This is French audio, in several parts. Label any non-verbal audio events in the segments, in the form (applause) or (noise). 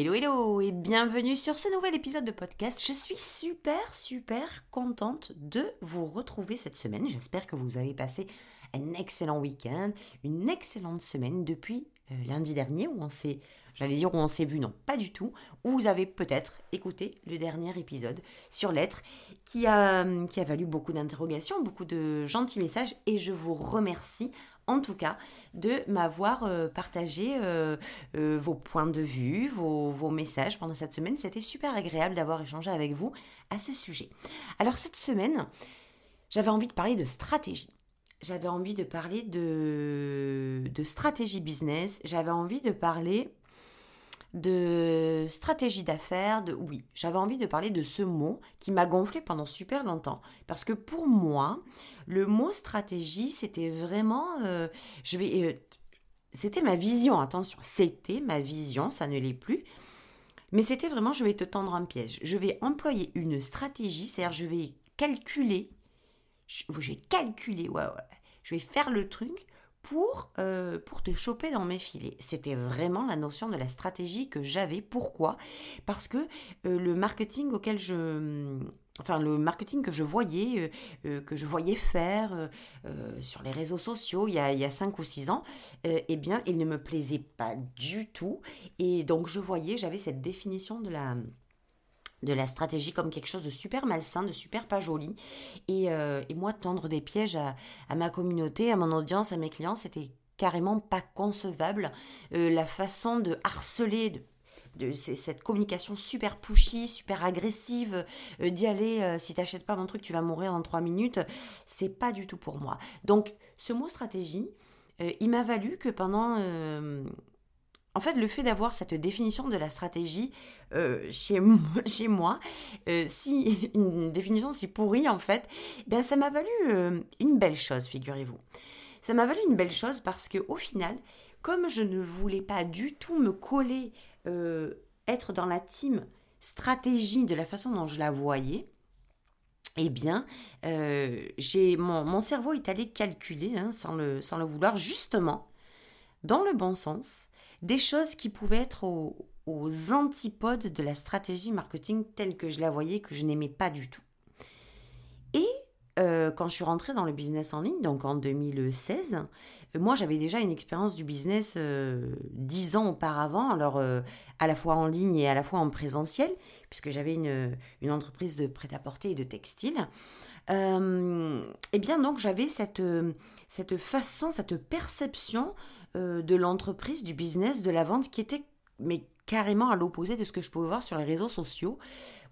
Hello hello et bienvenue sur ce nouvel épisode de podcast. Je suis super super contente de vous retrouver cette semaine. J'espère que vous avez passé un excellent week-end, une excellente semaine depuis euh, lundi dernier où on s'est, j'allais dire où on s'est vu, non pas du tout, où vous avez peut-être écouté le dernier épisode sur l'être qui a, qui a valu beaucoup d'interrogations, beaucoup de gentils messages et je vous remercie en tout cas, de m'avoir euh, partagé euh, euh, vos points de vue, vos, messages pendant cette semaine. C'était super agréable d'avoir échangé avec vous à ce sujet. Alors cette semaine, j'avais envie de parler de stratégie. J'avais envie de parler de stratégie business. J'avais envie de parler de stratégie d'affaires, de oui, j'avais envie de parler de ce mot qui m'a gonflé pendant super longtemps parce que pour moi, le mot stratégie, c'était vraiment euh, je vais euh, c'était ma vision, attention, c'était ma vision, ça ne l'est plus. Mais c'était vraiment je vais te tendre un piège. Je vais employer une stratégie, c'est-à-dire je vais calculer je, je vais calculer, ouais, ouais, je vais faire le truc pour, euh, pour te choper dans mes filets. C'était vraiment la notion de la stratégie que j'avais. Pourquoi? Parce que euh, le marketing auquel je... Enfin, le marketing que je voyais, euh, que je voyais faire sur les réseaux sociaux il y a, il y 5 ou 6 ans, eh bien, il ne me plaisait pas du tout. Et donc, je voyais, j'avais cette définition de la de la stratégie comme quelque chose de super malsain, de super pas joli. Et, euh, moi, tendre des pièges à, ma communauté, à mon audience, à mes clients, c'était carrément pas concevable. Euh, la façon de harceler, de, cette communication super pushy, super agressive, euh, d'y aller, si t'achètes pas mon truc, tu vas mourir en trois minutes, c'est pas du tout pour moi. Donc, ce mot stratégie, il m'a valu que pendant en fait, le fait d'avoir cette définition de la stratégie euh, chez, (laughs) moi, euh, si (laughs) une définition si pourrie en fait, ben ça m'a valu euh, une belle chose, figurez-vous. Ça m'a valu une belle chose parce que au final, comme je ne voulais pas du tout me coller, être dans la team stratégie de la façon dont je la voyais, eh bien, mon, mon, cerveau est allé calculer, hein, sans, le, sans le vouloir, justement, dans le bon sens, des choses qui pouvaient être aux, antipodes de la stratégie marketing telle que je la voyais, que je n'aimais pas du tout. Et euh, quand je suis rentrée dans le business en ligne, donc en 2016, euh, moi j'avais déjà une expérience du business euh, dix ans auparavant, alors à la fois en ligne et à la fois en présentiel, puisque j'avais une, une, entreprise de prêt-à-porter et de textile. et bien donc j'avais cette, cette façon, cette perception euh, de l'entreprise, du business, de la vente qui était mais carrément à l'opposé de ce que je pouvais voir sur les réseaux sociaux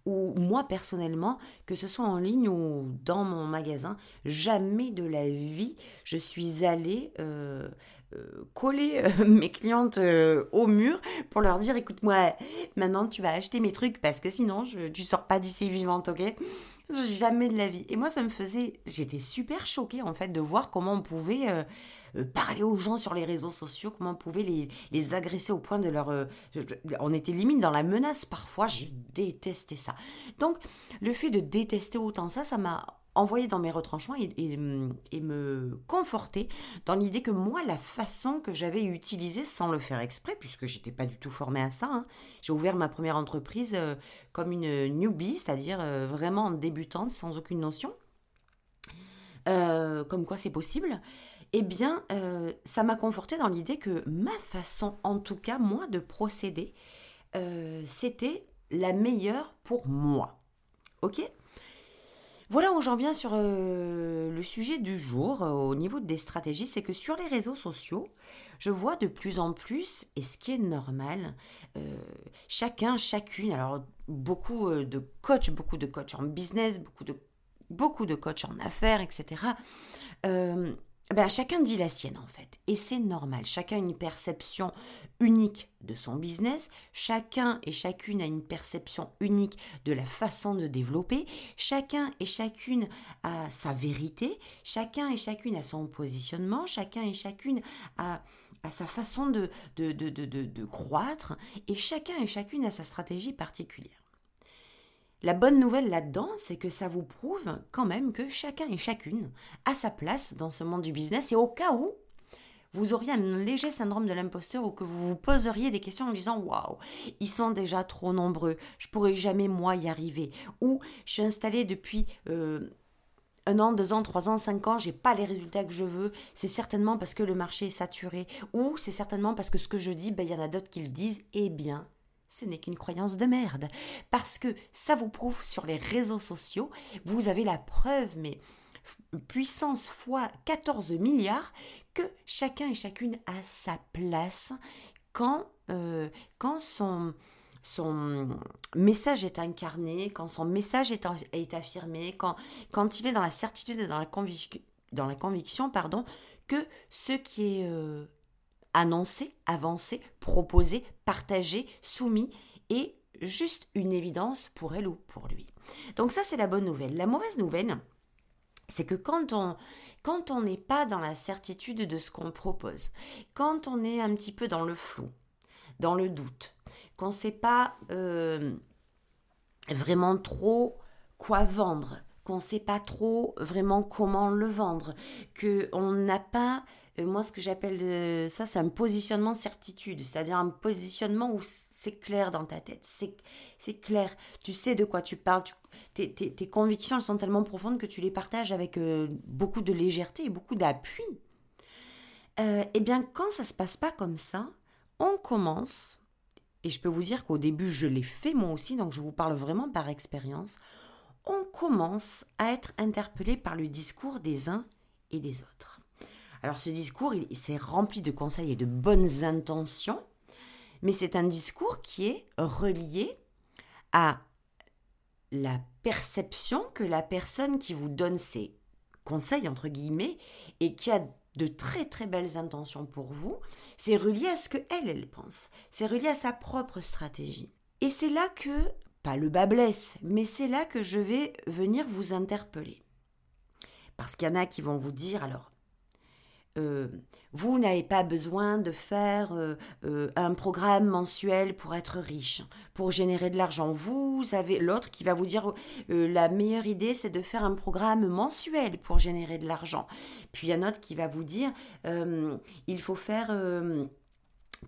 ou moi personnellement, que ce soit en ligne ou dans mon magasin, jamais de la vie je suis allée euh, euh, coller (laughs) mes clientes au mur pour leur dire écoute-moi, maintenant tu vas acheter mes trucs parce que sinon tu sors pas d'ici vivante, ok? Jamais de la vie. Et moi ça me faisait, j'étais super choquée en fait de voir comment on pouvait euh, parler aux gens sur les réseaux sociaux, comment on pouvait les, les agresser au point de leur... Euh, on était limite dans la menace parfois, je détestais ça. Donc le fait de détester autant ça, ça m'a envoyé dans mes retranchements et, me conforter dans l'idée que moi, la façon que j'avais utilisée sans le faire exprès, puisque j'étais pas du tout formée à ça, hein, j'ai ouvert ma première entreprise euh, comme une newbie, c'est-à-dire vraiment débutante, sans aucune notion. comme quoi c'est possible eh bien, euh, ça m'a conforté dans l'idée que ma façon, en tout cas, moi, de procéder, euh, c'était la meilleure pour moi. Ok? Voilà où j'en viens sur euh, le sujet du jour au niveau des stratégies, c'est que sur les réseaux sociaux, je vois de plus en plus, et ce qui est normal, chacun, chacune, alors beaucoup de coachs, beaucoup de coachs en business, beaucoup de, beaucoup de coachs en affaires, etc., ben, chacun dit la sienne en fait. et c'est normal. Chacun a une perception unique de son business, chacun et chacune a une perception unique de la façon de développer, chacun et chacune a sa vérité, chacun et chacune a son positionnement, chacun et chacune a, sa façon de, de, de, de croître, et chacun et chacune a sa stratégie particulière. La bonne nouvelle là-dedans, c'est que ça vous prouve quand même que chacun et chacune a sa place dans ce monde du business et au cas où vous auriez un léger syndrome de l'imposteur ou que vous vous poseriez des questions en disant waouh, ils sont déjà trop nombreux, je pourrais jamais moi y arriver. Ou je suis installé depuis euh, un an, deux ans, trois ans, cinq ans, j'ai pas les résultats que je veux. C'est certainement parce que le marché est saturé. Ou c'est certainement parce que ce que je dis, ben, il y en a d'autres qui le disent. Eh bien, ce n'est qu'une croyance de merde. Parce que ça vous prouve sur les réseaux sociaux, vous avez la preuve, mais puissance fois 14 milliards, que chacun et chacune a sa place quand, euh, quand son, son message est incarné, quand son message est, affirmé, quand, il est dans la certitude et dans la, dans la conviction pardon, que ce qui est euh, annoncé, avancé, proposé, partagé, soumis est juste une évidence pour elle ou pour lui. Donc ça c'est la bonne nouvelle. La mauvaise nouvelle, c'est que quand on quand on n'est pas dans la certitude de ce qu'on propose, quand on est un petit peu dans le flou, dans le doute, qu'on ne sait pas euh, vraiment trop quoi vendre, qu'on ne sait pas trop vraiment comment le vendre, qu'on n'a pas, euh, moi ce que j'appelle euh, ça, c'est un positionnement certitude, c'est-à-dire un positionnement où c'est clair dans ta tête, c'est clair, tu sais de quoi tu parles, tes, convictions sont tellement profondes que tu les partages avec euh, beaucoup de légèreté et beaucoup d'appui. eh bien, quand ça se passe pas comme ça, on commence, et je peux vous dire qu'au début je l'ai fait moi aussi, donc je vous parle vraiment par expérience, on commence à être interpellé par le discours des uns et des autres. Alors ce discours, il, s'est rempli de conseils et de bonnes intentions, mais c'est un discours qui est relié à la perception que la personne qui vous donne ces conseils, entre guillemets, et qui a de très très belles intentions pour vous, c'est relié à ce que elle, elle pense. C'est relié à sa propre stratégie. Et c'est là que le bas blesse, mais c'est là que je vais venir vous interpeller. Parce qu'il y en a qui vont vous dire, alors, euh, vous n'avez pas besoin de faire euh, euh, un programme mensuel pour être riche, pour générer de l'argent. Vous avez l'autre qui va vous dire la meilleure idée c'est de faire un programme mensuel pour générer de l'argent. Puis il y a un autre qui va vous dire il faut faire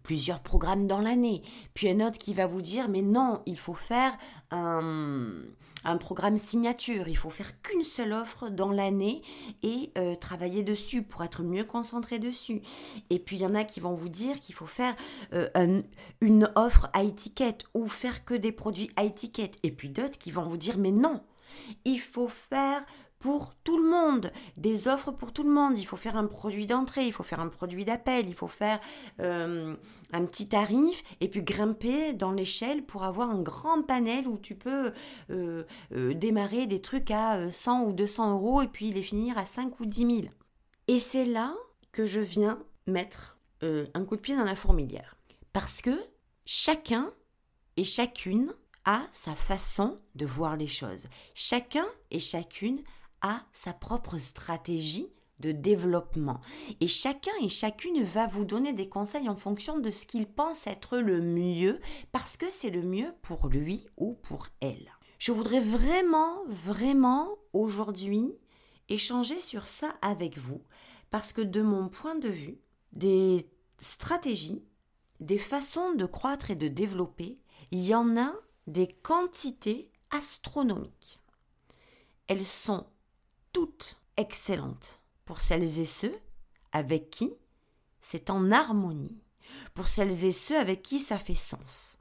plusieurs programmes dans l'année. Puis un autre qui va vous dire, mais non, il faut faire un, un programme signature, il faut faire qu'une seule offre dans l'année et euh, travailler dessus pour être mieux concentré dessus. Et puis il y en a qui vont vous dire qu'il faut faire euh, une offre à étiquette ou faire que des produits à étiquette. Et puis d'autres qui vont vous dire, mais non, il faut faire pour tout le monde, des offres pour tout le monde. Il faut faire un produit d'entrée, il faut faire un produit d'appel, il faut faire euh, un petit tarif et puis grimper dans l'échelle pour avoir un grand panel où tu peux euh, euh, démarrer des trucs à 100 ou 200 euros et puis les finir à 5 ou 10 000. Et c'est là que je viens mettre un coup de pied dans la fourmilière. Parce que chacun et chacune a sa façon de voir les choses. Chacun et chacune a sa propre stratégie de développement. Et chacun et chacune va vous donner des conseils en fonction de ce qu'il pense être le mieux, parce que c'est le mieux pour lui ou pour elle. Je voudrais vraiment, vraiment aujourd'hui échanger sur ça avec vous, parce que de mon point de vue, des stratégies, des façons de croître et de développer, il y en a des quantités astronomiques. Elles sont toutes excellentes pour celles et ceux avec qui c'est en harmonie, pour celles et ceux avec qui ça fait sens.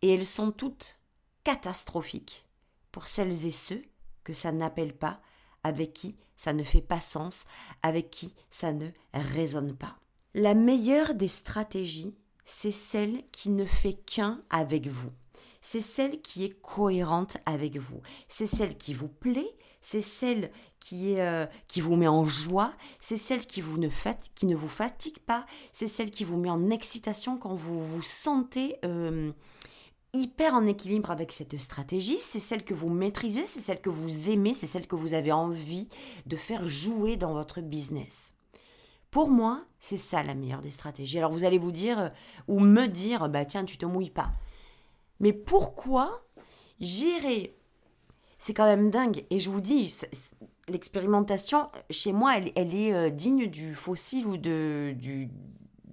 Et elles sont toutes catastrophiques pour celles et ceux que ça n'appelle pas, avec qui ça ne fait pas sens, avec qui ça ne résonne pas. La meilleure des stratégies, c'est celle qui ne fait qu'un avec vous. C'est celle qui est cohérente avec vous. C'est celle qui vous plaît, c'est celle qui, est, euh, qui vous met en joie, c'est celle qui, vous ne qui ne vous fatigue pas, c'est celle qui vous met en excitation quand vous vous sentez euh, hyper en équilibre avec cette stratégie, c'est celle que vous maîtrisez, c'est celle que vous aimez, c'est celle que vous avez envie de faire jouer dans votre business. Pour moi, c'est ça la meilleure des stratégies. Alors vous allez vous dire, euh, ou me dire, bah tiens, tu te mouilles pas. Mais pourquoi j'irai C'est quand même dingue. Et je vous dis, l'expérimentation, chez moi, elle, est euh, digne du fossile ou de,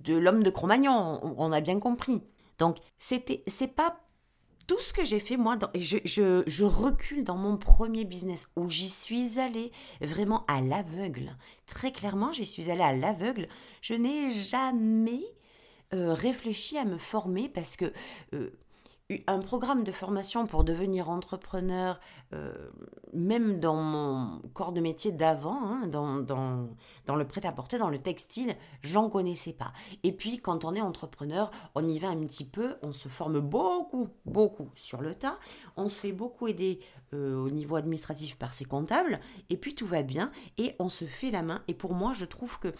de l'homme de Cro-Magnon. On, a bien compris. Donc, c'était, c'est pas tout ce que j'ai fait, moi, je, je, je, recule dans mon premier business où j'y suis allée vraiment à l'aveugle. Très clairement, j'y suis allée à l'aveugle. Je n'ai jamais euh, réfléchi à me former parce que euh, un programme de formation pour devenir entrepreneur, euh, même dans mon corps de métier d'avant, hein, dans, dans, dans, le prêt-à-porter, dans le textile, j'en connaissais pas. Et puis, quand on est entrepreneur, on y va un petit peu, on se forme beaucoup, beaucoup sur le tas, on se fait beaucoup aider euh, au niveau administratif par ses comptables, et puis tout va bien, et on se fait la main. Et pour moi, je trouve que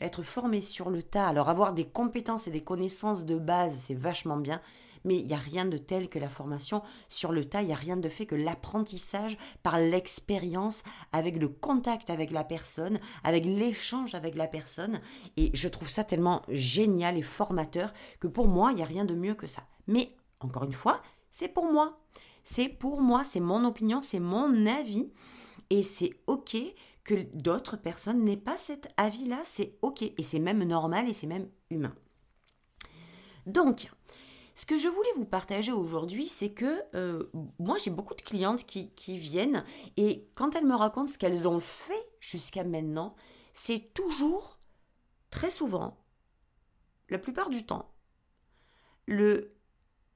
être formé sur le tas, alors avoir des compétences et des connaissances de base, c'est vachement bien mais il n'y a rien de tel que la formation sur le tas, il n'y a rien de fait que l'apprentissage par l'expérience, avec le contact avec la personne, avec l'échange avec la personne. Et je trouve ça tellement génial et formateur que pour moi, il n'y a rien de mieux que ça. Mais, encore une fois, c'est pour moi. C'est pour moi, c'est mon opinion, c'est mon avis. Et c'est OK que d'autres personnes n'aient pas cet avis-là, c'est OK. Et c'est même normal et c'est même humain. Donc, ce que je voulais vous partager aujourd'hui, c'est que euh, moi j'ai beaucoup de clientes qui, viennent et quand elles me racontent ce qu'elles ont fait jusqu'à maintenant, c'est toujours, très souvent, la plupart du temps, le,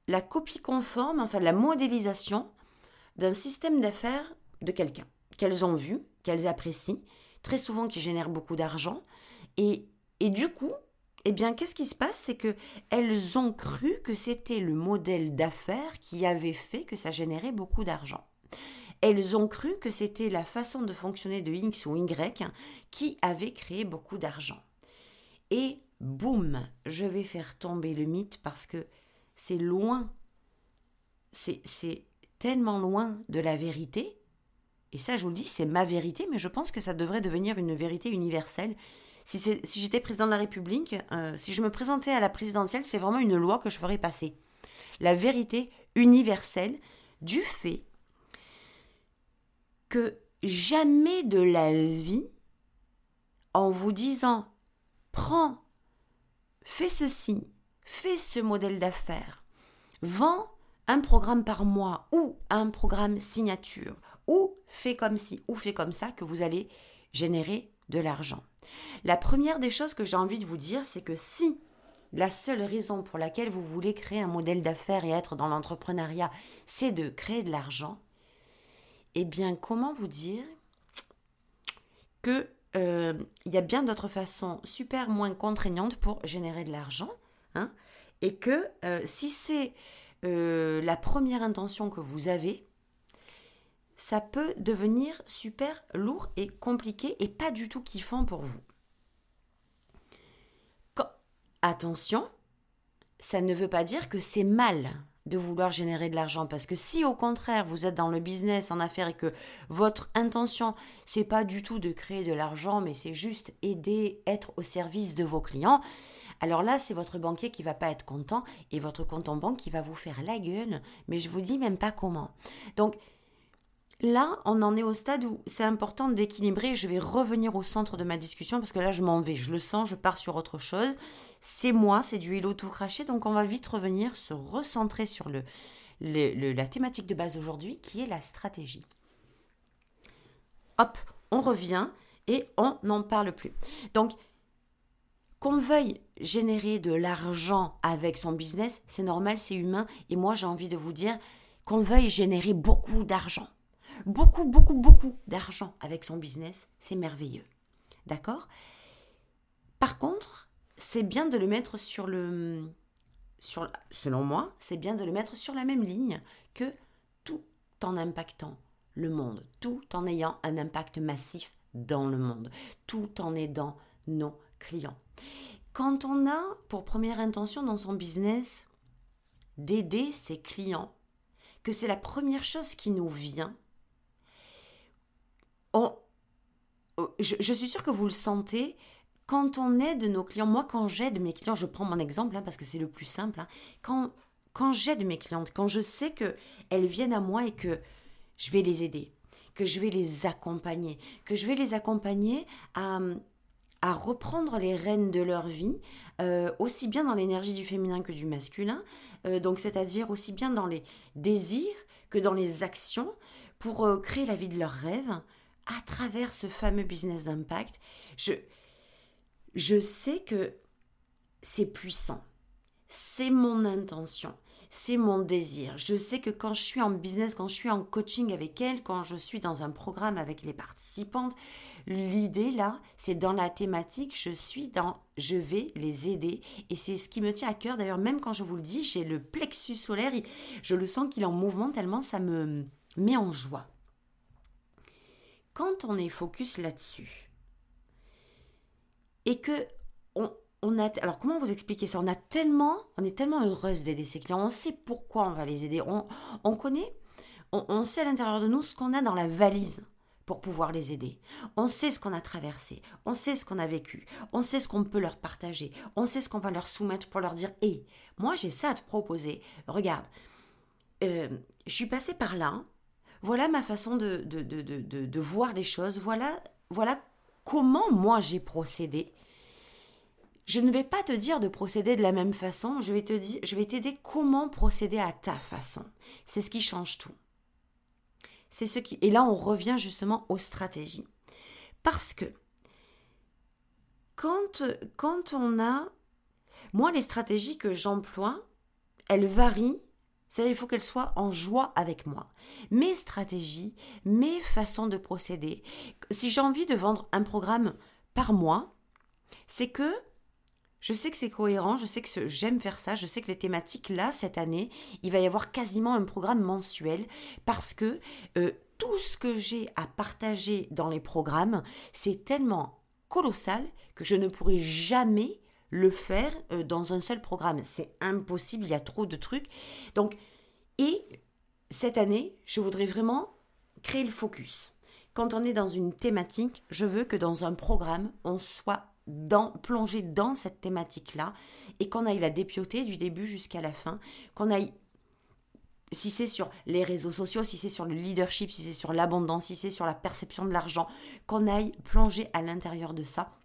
la copie conforme, enfin la modélisation d'un système d'affaires de quelqu'un qu'elles ont vu, qu'elles apprécient, très souvent qui génère beaucoup d'argent. Et, et du coup, eh bien, qu'est-ce qui se passe? C'est que elles ont cru que c'était le modèle d'affaires qui avait fait que ça générait beaucoup d'argent. Elles ont cru que c'était la façon de fonctionner de X ou Y qui avait créé beaucoup d'argent. Et boum, je vais faire tomber le mythe parce que c'est loin, c'est tellement loin de la vérité. Et ça, je vous le dis, c'est ma vérité, mais je pense que ça devrait devenir une vérité universelle si, j'étais président de la République, euh, si je me présentais à la présidentielle, c'est vraiment une loi que je ferais passer. La vérité universelle du fait que jamais de la vie, en vous disant prends, fais ceci, fais ce modèle d'affaires, vends un programme par mois ou un programme signature ou fais comme ci ou fais comme ça que vous allez générer de l'argent. La première des choses que j'ai envie de vous dire, c'est que si la seule raison pour laquelle vous voulez créer un modèle d'affaires et être dans l'entrepreneuriat, c'est de créer de l'argent, eh bien, comment vous dire que euh, il y a bien d'autres façons super moins contraignantes pour générer de l'argent, hein, et que euh, si c'est euh, la première intention que vous avez, ça peut devenir super lourd et compliqué et pas du tout kiffant pour vous. Attention, ça ne veut pas dire que c'est mal de vouloir générer de l'argent parce que si au contraire vous êtes dans le business en affaires et que votre intention c'est pas du tout de créer de l'argent mais c'est juste aider être au service de vos clients alors là c'est votre banquier qui va pas être content et votre compte en banque qui va vous faire la gueule mais je vous dis même pas comment donc Là, on en est au stade où c'est important d'équilibrer. Je vais revenir au centre de ma discussion parce que là, je m'en vais. Je le sens, je pars sur autre chose. C'est moi, c'est du hello tout craché. Donc, on va vite revenir, se recentrer sur le, la thématique de base aujourd'hui qui est la stratégie. Hop, on revient et on n'en parle plus. Donc, qu'on veuille générer de l'argent avec son business, c'est normal, c'est humain. Et moi, j'ai envie de vous dire qu'on veuille générer beaucoup d'argent beaucoup, beaucoup, beaucoup d'argent avec son business, c'est merveilleux. D'accord? Par contre, c'est bien de le mettre sur le. Sur, selon moi, c'est bien de le mettre sur la même ligne que tout en impactant le monde, tout en ayant un impact massif dans le monde, tout en aidant nos clients. Quand on a pour première intention dans son business d'aider ses clients, que c'est la première chose qui nous vient, on, je, suis sûre que vous le sentez, quand on aide nos clients, moi quand j'aide mes clients, je prends mon exemple hein, parce que c'est le plus simple, hein, quand, j'aide mes clientes, quand je sais qu'elles viennent à moi et que je vais les aider, que je vais les accompagner, que je vais les accompagner à, à reprendre les rênes de leur vie, euh, aussi bien dans l'énergie du féminin que du masculin, euh, donc c'est-à-dire aussi bien dans les désirs que dans les actions, pour euh, créer la vie de leurs rêves à travers ce fameux business d'impact. Je, je sais que c'est puissant, c'est mon intention c'est mon désir. Je sais que quand je suis en business, quand je suis en coaching avec elle, quand je suis dans un programme avec les participantes, l'idée là, c'est dans la thématique, je suis dans je vais les aider et c'est ce qui me tient à cœur. D'ailleurs, même quand je vous le dis, j'ai le plexus solaire, je le sens qu'il est en mouvement tellement ça me met en joie. Quand on est focus là-dessus et que on, on a, alors comment vous expliquer ça? On a tellement, on est tellement heureuse d'aider ces clients. On sait pourquoi on va les aider. On, connaît, on, sait à l'intérieur de nous ce qu'on a dans la valise pour pouvoir les aider. On sait ce qu'on a traversé, on sait ce qu'on a vécu, on sait ce qu'on peut leur partager, on sait ce qu'on va leur soumettre pour leur dire Hé, moi j'ai ça à te proposer. Regarde, euh, je suis passée par là. Voilà ma façon de, de, de, de voir les choses. Voilà, voilà comment moi j'ai procédé je ne vais pas te dire de procéder de la même façon, je vais te dire, je vais t'aider comment procéder à ta façon. C'est ce qui change tout. C'est ce qui et là on revient justement aux stratégies. Parce que quand quand on a moi les stratégies que j'emploie, elles varient c'est il faut qu'elles soient en joie avec moi. Mes stratégies, mes façons de procéder. Si j'ai envie de vendre un programme par mois, c'est que je sais que c'est cohérent, je sais que j'aime faire ça, je sais que les thématiques là, cette année, il va y avoir quasiment un programme mensuel parce que euh, tout ce que j'ai à partager dans les programmes, c'est tellement colossal que je ne pourrai jamais le faire euh, dans un seul programme. C'est impossible, il y a trop de trucs. Donc, et cette année, je voudrais vraiment créer le focus. Quand on est dans une thématique, je veux que dans un programme, on soit dans, plonger dans cette thématique-là et qu'on aille la dépioter du début jusqu'à la fin, qu'on aille si c'est sur les réseaux sociaux, si c'est sur le leadership, si c'est sur l'abondance, si c'est sur la perception de l'argent, qu'on aille plonger à l'intérieur de ça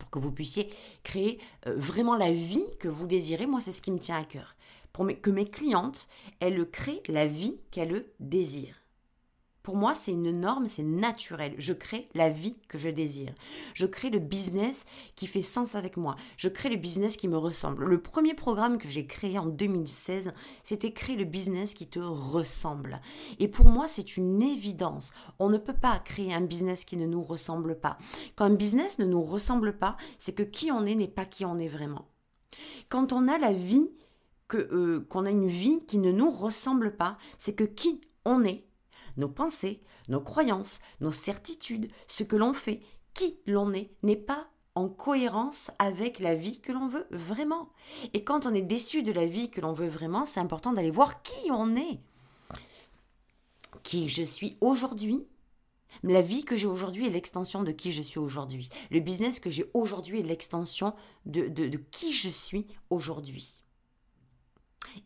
pour que vous puissiez créer euh, vraiment la vie que vous désirez. Moi, c'est ce qui me tient à cœur. Pour que mes clientes, elles créent la vie qu'elles désirent. Pour moi, c'est une norme, c'est naturel. Je crée la vie que je désire. Je crée le business qui fait sens avec moi. Je crée le business qui me ressemble. Le premier programme que j'ai créé en 2016, c'était créer le business qui te ressemble. Et pour moi, c'est une évidence. On ne peut pas créer un business qui ne nous ressemble pas. Quand un business ne nous ressemble pas, c'est que qui on est n'est pas qui on est vraiment. Quand on a la vie que euh, qu'on a une vie qui ne nous ressemble pas, c'est que qui on est nos pensées, nos croyances, nos certitudes, ce que l'on fait, qui l'on est, n'est pas en cohérence avec la vie que l'on veut vraiment. Et quand on est déçu de la vie que l'on veut vraiment, c'est important d'aller voir qui on est. Qui je suis aujourd'hui. La vie que j'ai aujourd'hui est l'extension de qui je suis aujourd'hui. Le business que j'ai aujourd'hui est l'extension de, de, de qui je suis aujourd'hui.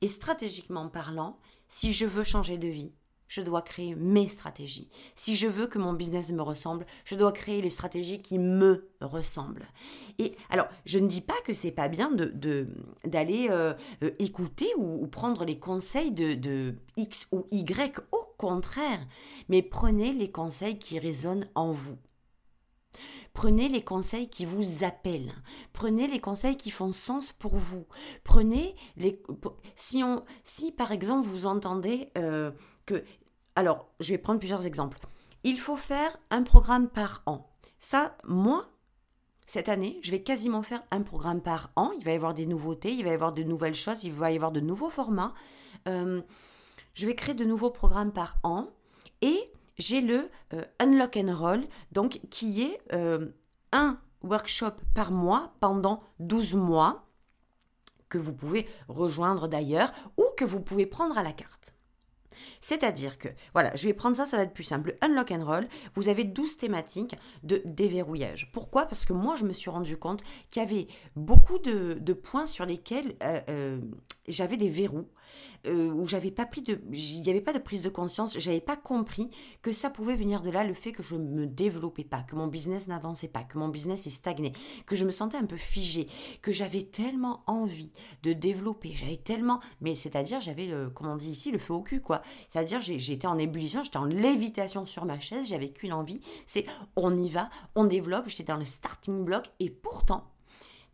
Et stratégiquement parlant, si je veux changer de vie, je dois créer mes stratégies. Si je veux que mon business me ressemble, je dois créer les stratégies qui me ressemblent. Et alors, je ne dis pas que c'est pas bien de d'aller euh, euh, écouter ou, prendre les conseils de, X ou Y. Au contraire, mais prenez les conseils qui résonnent en vous. Prenez les conseils qui vous appellent. Prenez les conseils qui font sens pour vous. Prenez les. Si, on, si par exemple vous entendez euh, que. Alors, je vais prendre plusieurs exemples. Il faut faire un programme par an. Ça, moi, cette année, je vais quasiment faire un programme par an. Il va y avoir des nouveautés, il va y avoir de nouvelles choses, il va y avoir de nouveaux formats. Euh, je vais créer de nouveaux programmes par an et j'ai le euh, Unlock and Roll, donc qui est euh, un workshop par mois pendant 12 mois, que vous pouvez rejoindre d'ailleurs, ou que vous pouvez prendre à la carte. C'est-à-dire que, voilà, je vais prendre ça, ça va être plus simple. Unlock and Roll, vous avez 12 thématiques de déverrouillage. Pourquoi? Parce que moi, je me suis rendu compte qu'il y avait beaucoup de, points sur lesquels euh, euh, j'avais des verrous euh, où j'avais pas pris de, il n'y avait pas de prise de conscience, j'avais pas compris que ça pouvait venir de là, le fait que je me développais pas, que mon business n'avançait pas, que mon business est stagné, que je me sentais un peu figée, que j'avais tellement envie de développer, j'avais tellement, mais c'est-à-dire j'avais le, comme on dit ici, le feu au cul quoi. C'est-à-dire j'étais en ébullition, j'étais en lévitation sur ma chaise, j'avais qu'une envie, c'est on y va, on développe, j'étais dans les starting blocks et pourtant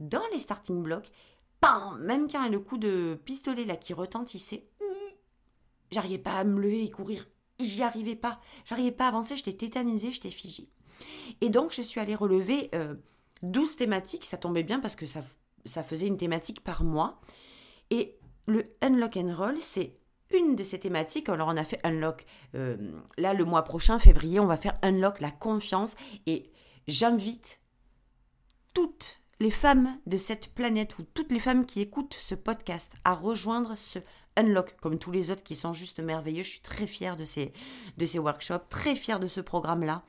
dans les starting blocks, même quand le coup de pistolet là qui retentissait, j'arrivais pas à me lever et courir. J'y arrivais pas. J'arrivais pas à avancer, j'étais tétanisée, j'étais figée. Et donc, je suis allée relever 12 euh, thématiques. Ça tombait bien parce que ça, ça faisait une thématique par mois. Et le Unlock and Roll, c'est une de ces thématiques. Alors, on a fait Unlock. Euh, là, le mois prochain, février, on va faire Unlock la confiance. Et j'invite toutes les femmes de cette planète ou toutes les femmes qui écoutent ce podcast à rejoindre ce Unlock, comme tous les autres qui sont juste merveilleux. Je suis très fière de ces, workshops, très fière de ce programme-là.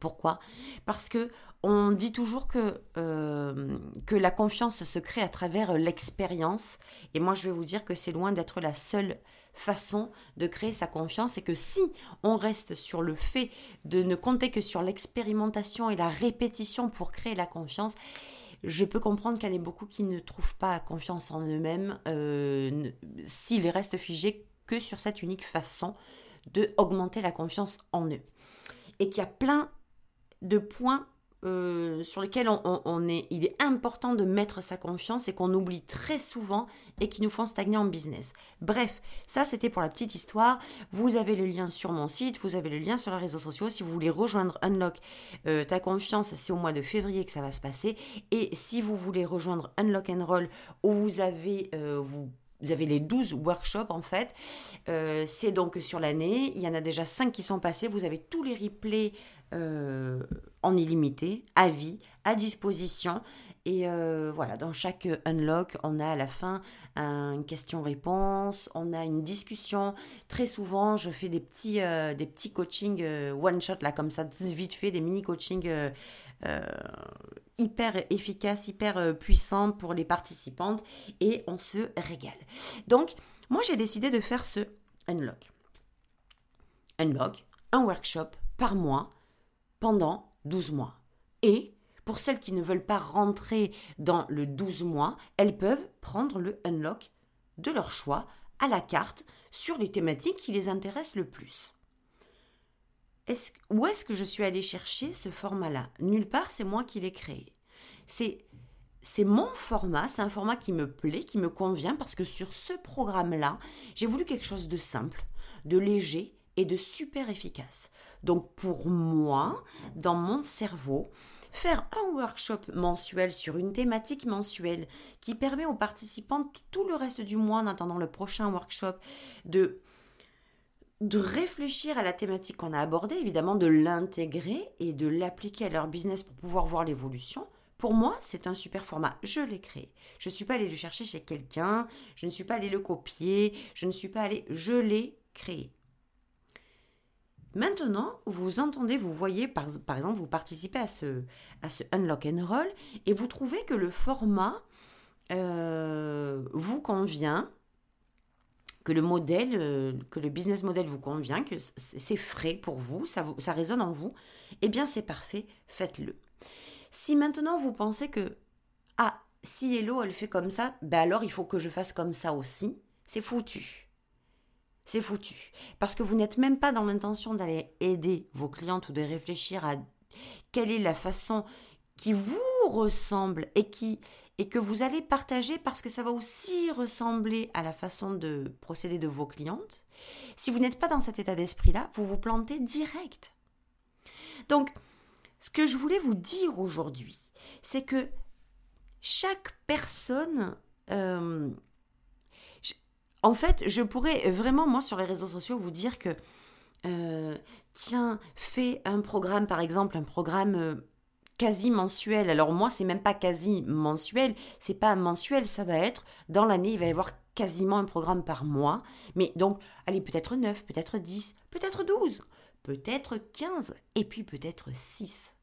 Pourquoi? Parce que on dit toujours que, euh, que la confiance se crée à travers l'expérience. Et moi, je vais vous dire que c'est loin d'être la seule façon de créer sa confiance. Et que si on reste sur le fait de ne compter que sur l'expérimentation et la répétition pour créer la confiance, je peux comprendre qu'il y en a beaucoup qui ne trouvent pas confiance en eux-mêmes euh, s'ils restent figés que sur cette unique façon de augmenter la confiance en eux. Et qu'il y a plein de points euh, sur lesquels on, est, il est important de mettre sa confiance et qu'on oublie très souvent et qui nous font stagner en business. Bref, ça c'était pour la petite histoire. Vous avez le lien sur mon site, vous avez le lien sur les réseaux sociaux. Si vous voulez rejoindre Unlock euh, ta confiance, c'est au mois de février que ça va se passer. Et si vous voulez rejoindre Unlock and Roll où vous avez euh, vous avez les 12 workshops en fait. c'est donc sur l'année. Il y en a déjà 5 qui sont passés. Vous avez tous les replays en illimité, à vie, à disposition. Et euh, voilà, dans chaque unlock, on a à la fin une question-réponse, on a une discussion. Très souvent, je fais des petits, euh, des petits coachings one-shot, là, comme ça, (laughs) vite fait, des mini-coachings hyper efficaces, hyper puissants pour les participantes. Et on se régale. Donc, moi, j'ai décidé de faire ce unlock. Unlock, un workshop par mois pendant 12 mois. Et pour celles qui ne veulent pas rentrer dans le 12 mois, elles peuvent prendre le unlock de leur choix à la carte sur les thématiques qui les intéressent le plus. Où est-ce que je suis allée chercher ce format-là? Nulle part, c'est moi qui l'ai créé. C'est c'est mon format, c'est un format qui me plaît, qui me convient parce que sur ce programme-là, j'ai voulu quelque chose de simple, de léger et de super efficace. Donc pour moi, dans mon cerveau, faire un workshop mensuel sur une thématique mensuelle qui permet aux participants tout le reste du mois en attendant le prochain workshop de de réfléchir à la thématique qu'on a abordée, évidemment de l'intégrer et de l'appliquer à leur business pour pouvoir voir l'évolution. Pour moi, c'est un super format. Je l'ai créé. Je ne suis pas allée le chercher chez quelqu'un, je ne suis pas allée le copier, je ne suis pas allée, je l'ai créé. Maintenant, vous entendez, vous voyez, par, exemple, vous participez à ce, Unlock and Roll et vous trouvez que le format euh, vous convient, que le modèle, euh, que le business model vous convient, que c'est frais pour vous, ça, ça résonne en vous, eh bien c'est parfait, faites-le. Si maintenant vous pensez que, ah, si Hello elle fait comme ça, ben alors il faut que je fasse comme ça aussi, c'est foutu c'est foutu. Parce que vous n'êtes même pas dans l'intention d'aller aider vos clientes ou de réfléchir à quelle est la façon qui vous ressemble et qui et que vous allez partager parce que ça va aussi ressembler à la façon de procéder de vos clientes. Si vous n'êtes pas dans cet état d'esprit-là, vous vous plantez direct. Donc, ce que je voulais vous dire aujourd'hui, c'est que chaque personne euh, en fait, je pourrais vraiment, moi, sur les réseaux sociaux, vous dire que euh, tiens, fais un programme, par exemple, un programme euh, quasi mensuel. Alors moi, c'est même pas quasi mensuel, c'est pas mensuel, ça va être dans l'année, il va y avoir quasiment un programme par mois. Mais donc, allez, peut-être 9, peut-être 10, peut-être 12, peut-être 15, et puis peut-être 6.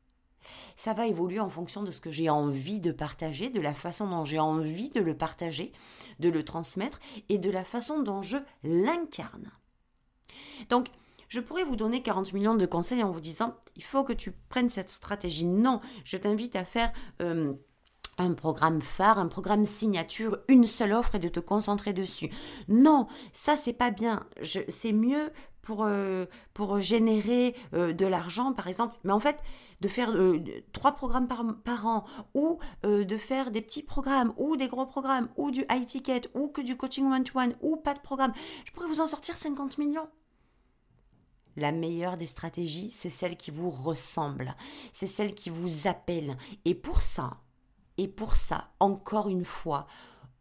Ça va évoluer en fonction de ce que j'ai envie de partager, de la façon dont j'ai envie de le partager, de le transmettre et de la façon dont je l'incarne. Donc, je pourrais vous donner 40 millions de conseils en vous disant, il faut que tu prennes cette stratégie. Non, je t'invite à faire... Euh, un programme phare, un programme signature, une seule offre et de te concentrer dessus. Non, ça c'est pas bien. C'est mieux pour, euh, pour générer euh, de l'argent, par exemple. Mais en fait, de faire trois programmes par, an, ou de faire des petits programmes, ou des gros programmes, ou du high ticket, ou que du coaching one-to-one, ou pas de programme, je pourrais vous en sortir 50 millions. La meilleure des stratégies, c'est celle qui vous ressemble, c'est celle qui vous appelle. Et pour ça, et pour ça, encore une fois,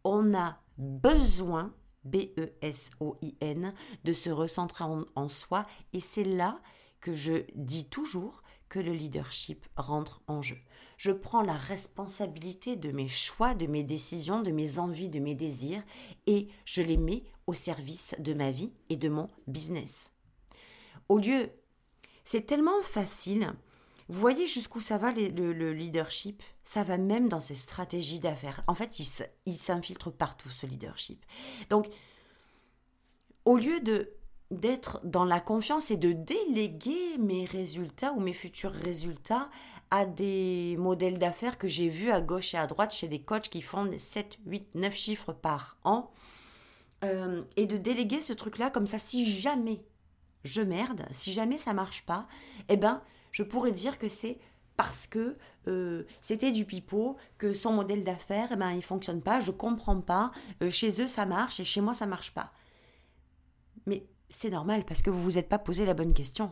on a besoin, B-E-S-O-I-N, de se recentrer en, soi. Et c'est là que je dis toujours que le leadership rentre en jeu. Je prends la responsabilité de mes choix, de mes décisions, de mes envies, de mes désirs, et je les mets au service de ma vie et de mon business. Au lieu, c'est tellement facile. Vous voyez jusqu'où ça va le, leadership? Ça va même dans ses stratégies d'affaires. En fait, il, s'infiltre partout, ce leadership. Donc, au lieu de d'être dans la confiance et de déléguer mes résultats ou mes futurs résultats à des modèles d'affaires que j'ai vus à gauche et à droite chez des coachs qui font 7, 8, 9 chiffres par an, euh, et de déléguer ce truc-là comme ça, si jamais je merde, si jamais ça marche pas, eh ben, je pourrais dire que c'est parce que euh, c'était du pipeau, que son modèle d'affaires, eh ben, il fonctionne pas, je comprends pas, euh, chez eux ça marche et chez moi ça marche pas. Mais c'est normal parce que vous vous êtes pas posé la bonne question.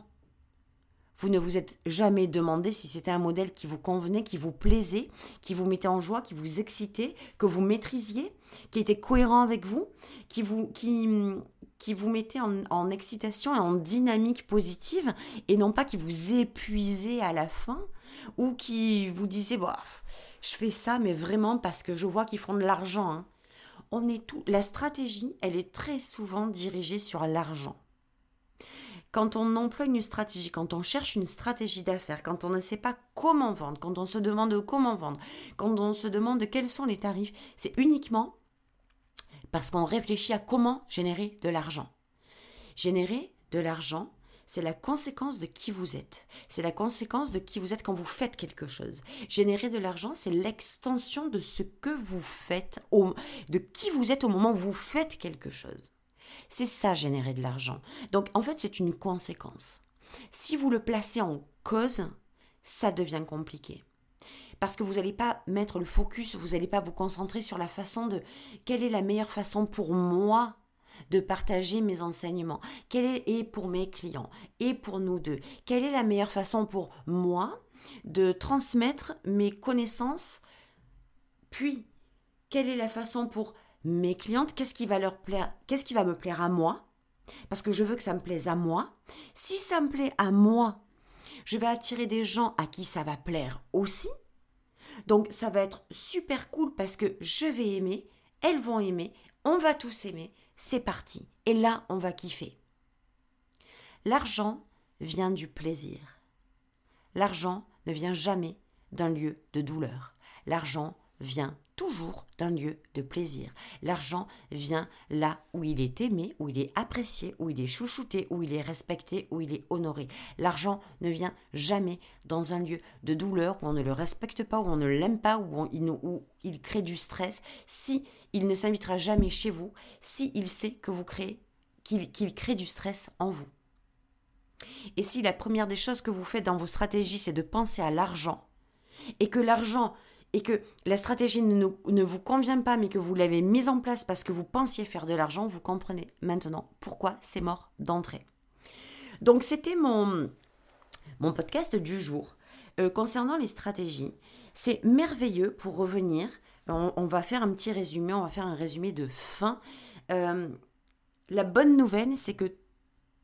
Vous ne vous êtes jamais demandé si c'était un modèle qui vous convenait, qui vous plaisait, qui vous mettait en joie, qui vous excitait, que vous maîtrisiez, qui était cohérent avec vous, qui vous, qui, qui vous mettait en, excitation et en dynamique positive, et non pas qui vous épuisait à la fin, ou qui vous disait, bah, je fais ça, mais vraiment parce que je vois qu'ils font de l'argent. Hein. On est tout. La stratégie, elle est très souvent dirigée sur l'argent. Quand on emploie une stratégie, quand on cherche une stratégie d'affaires, quand on ne sait pas comment vendre, quand on se demande comment vendre, quand on se demande quels sont les tarifs, c'est uniquement parce qu'on réfléchit à comment générer de l'argent. Générer de l'argent, c'est la conséquence de qui vous êtes. C'est la conséquence de qui vous êtes quand vous faites quelque chose. Générer de l'argent, c'est l'extension de ce que vous faites, de qui vous êtes au moment où vous faites quelque chose. C'est ça, générer de l'argent. Donc, en fait, c'est une conséquence. Si vous le placez en cause, ça devient compliqué. Parce que vous n'allez pas mettre le focus, vous n'allez pas vous concentrer sur la façon de quelle est la meilleure façon pour moi de partager mes enseignements, quelle est et pour mes clients et pour nous deux, quelle est la meilleure façon pour moi de transmettre mes connaissances, puis quelle est la façon pour mes clientes, qu'est-ce qui va leur plaire, qu'est-ce qui va me plaire à moi, parce que je veux que ça me plaise à moi. Si ça me plaît à moi, je vais attirer des gens à qui ça va plaire aussi. Donc ça va être super cool parce que je vais aimer, elles vont aimer, on va tous aimer, c'est parti. Et là, on va kiffer. L'argent vient du plaisir. L'argent ne vient jamais d'un lieu de douleur. L'argent vient toujours d'un lieu de plaisir. L'argent vient là où il est aimé, où il est apprécié, où il est chouchouté, où il est respecté, où il est honoré. L'argent ne vient jamais dans un lieu de douleur où on ne le respecte pas, où on ne l'aime pas, où, il, où il crée du stress. Si il ne s'invitera jamais chez vous, si il sait que vous créez, qu'il crée du stress en vous. Et si la première des choses que vous faites dans vos stratégies, c'est de penser à l'argent, et que l'argent et que la stratégie ne, vous convient pas, mais que vous l'avez mise en place parce que vous pensiez faire de l'argent, vous comprenez maintenant pourquoi c'est mort d'entrée. Donc c'était mon, mon podcast du jour euh, concernant les stratégies. C'est merveilleux pour revenir. On, va faire un petit résumé, on va faire un résumé de fin. Euh, la bonne nouvelle, c'est que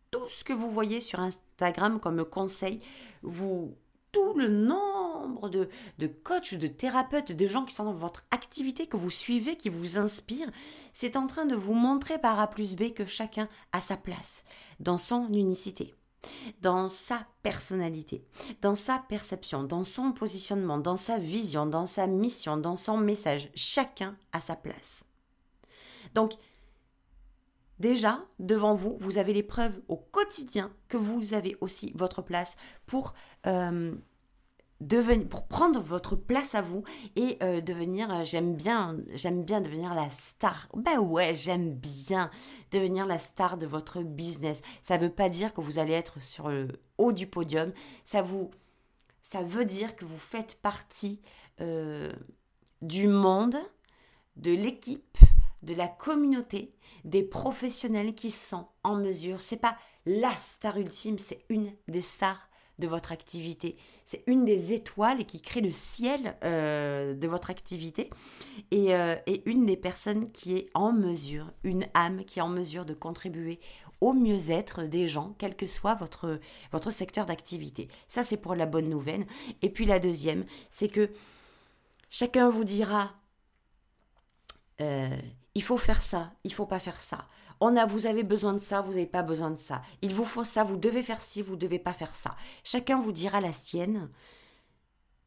tout ce que vous voyez sur Instagram comme conseil, vous tout le nombre de, coachs, de thérapeutes, de gens qui sont dans votre activité, que vous suivez, qui vous inspirent, c'est en train de vous montrer par A plus B que chacun a sa place dans son unicité dans sa personnalité, dans sa perception, dans son positionnement, dans sa vision, dans sa mission, dans son message. Chacun a sa place. Donc, déjà, devant vous, vous avez les preuves au quotidien que vous avez aussi votre place pour euh, pour prendre votre place à vous et euh, devenir, euh, j'aime bien, j'aime bien devenir la star. Ben ouais, j'aime bien devenir la star de votre business. Ça veut pas dire que vous allez être sur le haut du podium. Ça vous, ça veut dire que vous faites partie euh, du monde, de l'équipe, de la communauté, des professionnels qui sont en mesure. C'est pas la star ultime, c'est une des stars de votre activité. C'est une des étoiles qui crée le ciel euh, de votre activité euh, et, une des personnes qui est en mesure, une âme qui est en mesure de contribuer au mieux-être des gens, quel que soit votre, secteur d'activité. Ça, c'est pour la bonne nouvelle. Et puis la deuxième, c'est que chacun vous dira, euh, il faut faire ça, il faut pas faire ça. On a, vous avez besoin de ça, vous n'avez pas besoin de ça. Il vous faut ça, vous devez faire ci, vous devez pas faire ça. Chacun vous dira la sienne.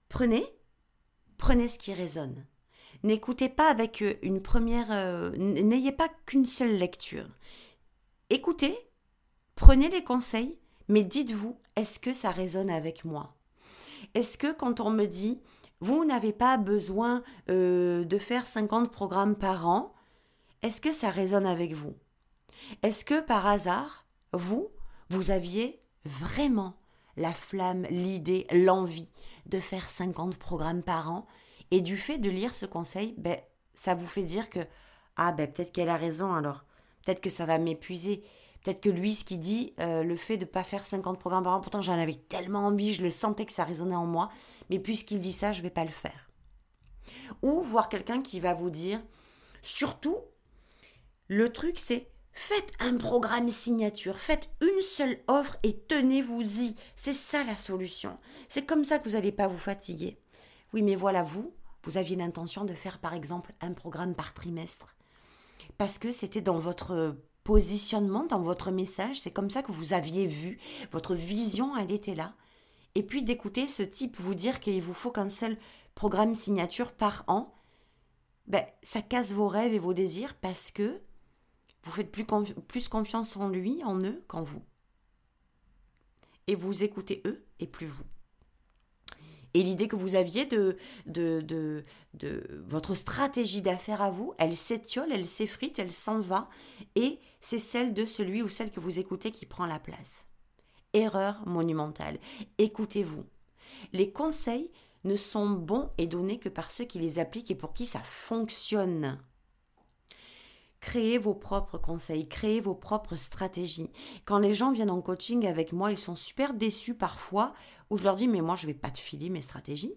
Prenez, prenez ce qui résonne. N'écoutez pas avec euh, une première, euh, n'ayez pas qu'une seule lecture. Écoutez, prenez les conseils, mais dites-vous, est-ce que ça résonne avec moi? Est-ce que quand on me dit, vous n'avez pas besoin euh, de faire 50 programmes par an, est-ce que ça résonne avec vous? Est-ce que par hasard, vous, vous aviez vraiment la flamme, l'idée, l'envie de faire 50 programmes par an et du fait de lire ce conseil, ben, ça vous fait dire que ah ben peut-être qu'elle a raison alors, peut-être que ça va m'épuiser, peut-être que lui ce qu'il dit, euh, le fait de ne pas faire 50 programmes par an, pourtant j'en avais tellement envie, je le sentais que ça résonnait en moi, mais puisqu'il dit ça, je vais pas le faire. Ou voir quelqu'un qui va vous dire, surtout, le truc c'est Faites un programme signature, faites une seule offre et tenez-vous-y. C'est ça la solution. C'est comme ça que vous n'allez pas vous fatiguer. Oui, mais voilà, vous, vous aviez l'intention de faire par exemple un programme par trimestre. Parce que c'était dans votre positionnement, dans votre message, c'est comme ça que vous aviez vu, votre vision, elle était là. Et puis d'écouter ce type vous dire qu'il vous faut qu'un seul programme signature par an, ben, ça casse vos rêves et vos désirs parce que vous faites plus, confiance en lui, en eux, qu'en vous. Et vous écoutez eux et plus vous. Et l'idée que vous aviez de, de, de, de votre stratégie d'affaires à vous, elle s'étiole, elle s'effrite, elle s'en va, et c'est celle de celui ou celle que vous écoutez qui prend la place. Erreur monumentale. Écoutez-vous. Les conseils ne sont bons et donnés que par ceux qui les appliquent et pour qui ça fonctionne. Créez vos propres conseils, créez vos propres stratégies. Quand les gens viennent en coaching avec moi, ils sont super déçus parfois, où je leur dis mais moi je vais pas te filer mes stratégies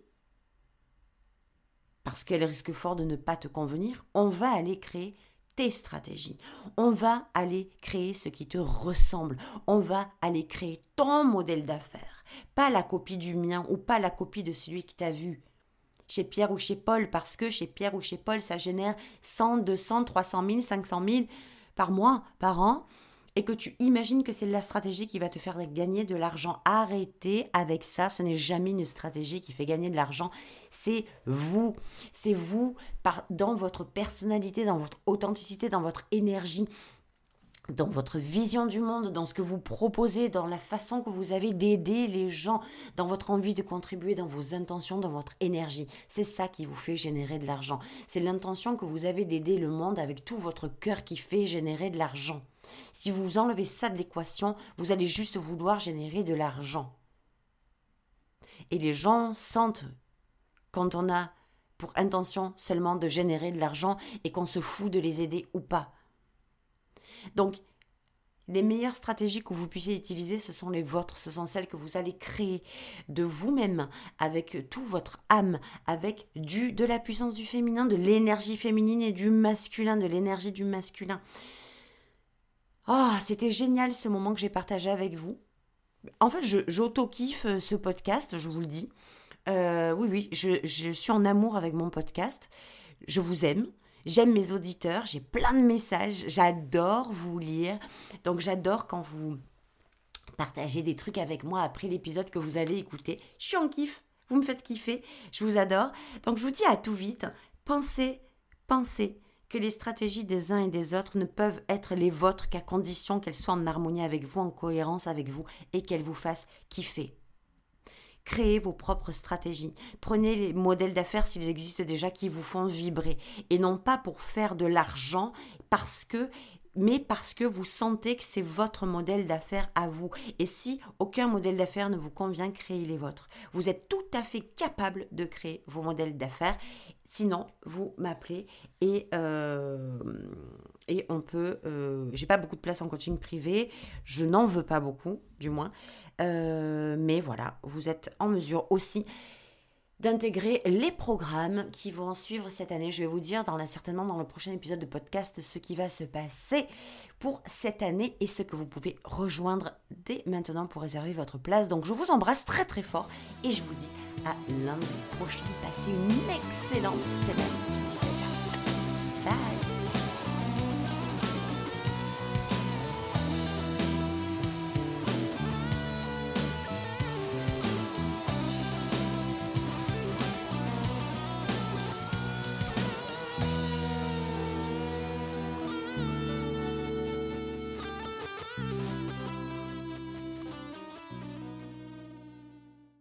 parce qu'elles risquent fort de ne pas te convenir. On va aller créer tes stratégies. On va aller créer ce qui te ressemble. On va aller créer ton modèle d'affaires. Pas la copie du mien ou pas la copie de celui que tu as vu chez Pierre ou chez Paul, parce que chez Pierre ou chez Paul, ça génère 100, 200, 300 000, 500 000 par mois, par an, et que tu imagines que c'est la stratégie qui va te faire gagner de l'argent. Arrêtez avec ça, ce n'est jamais une stratégie qui fait gagner de l'argent, c'est vous. C'est vous dans votre personnalité, dans votre authenticité, dans votre énergie, dans votre vision du monde, dans ce que vous proposez, dans la façon que vous avez d'aider les gens, dans votre envie de contribuer, dans vos intentions, dans votre énergie. C'est ça qui vous fait générer de l'argent. C'est l'intention que vous avez d'aider le monde avec tout votre cœur qui fait générer de l'argent. Si vous enlevez ça de l'équation, vous allez juste vouloir générer de l'argent. Et les gens sentent quand on a pour intention seulement de générer de l'argent et qu'on se fout de les aider ou pas. Donc, les meilleures stratégies que vous puissiez utiliser, ce sont les vôtres, ce sont celles que vous allez créer de vous-même, avec tout votre âme, avec du, de la puissance du féminin, de l'énergie féminine et du masculin, de l'énergie du masculin. Oh, c'était génial ce moment que j'ai partagé avec vous. En fait, j'auto-kiffe euh, ce podcast, je vous le dis. Euh, oui, oui, je, je, suis en amour avec mon podcast. Je vous aime. J'aime mes auditeurs. J'ai plein de messages. J'adore vous lire. Donc, j'adore quand vous partagez des trucs avec moi après l'épisode que vous avez écouté. Je suis en kiff. Vous me faites kiffer. Je vous adore. Donc, je vous dis à tout vite. Pensez, pensez que les stratégies des uns et des autres ne peuvent être les vôtres qu'à condition qu'elles soient en harmonie avec vous, en cohérence avec vous et qu'elles vous fassent kiffer. Créez vos propres stratégies. Prenez les modèles d'affaires s'ils existent déjà qui vous font vibrer et non pas pour faire de l'argent parce que mais parce que vous sentez que c'est votre modèle d'affaires à vous. Et si aucun modèle d'affaires ne vous convient, créez les vôtres. Vous êtes tout à fait capable de créer vos modèles d'affaires Sinon, vous m'appelez et, euh, on peut. Euh, j'ai pas beaucoup de place en coaching privé, je n'en veux pas beaucoup, du moins. Euh, mais voilà, vous êtes en mesure aussi d'intégrer les programmes qui vont suivre cette année. Je vais vous dire dans certainement dans le prochain épisode de podcast ce qui va se passer pour cette année et ce que vous pouvez rejoindre dès maintenant pour réserver votre place. Donc je vous embrasse très très fort et je vous dis à lundi prochain. Passez une excellente semaine. Ciao, ciao. Bye.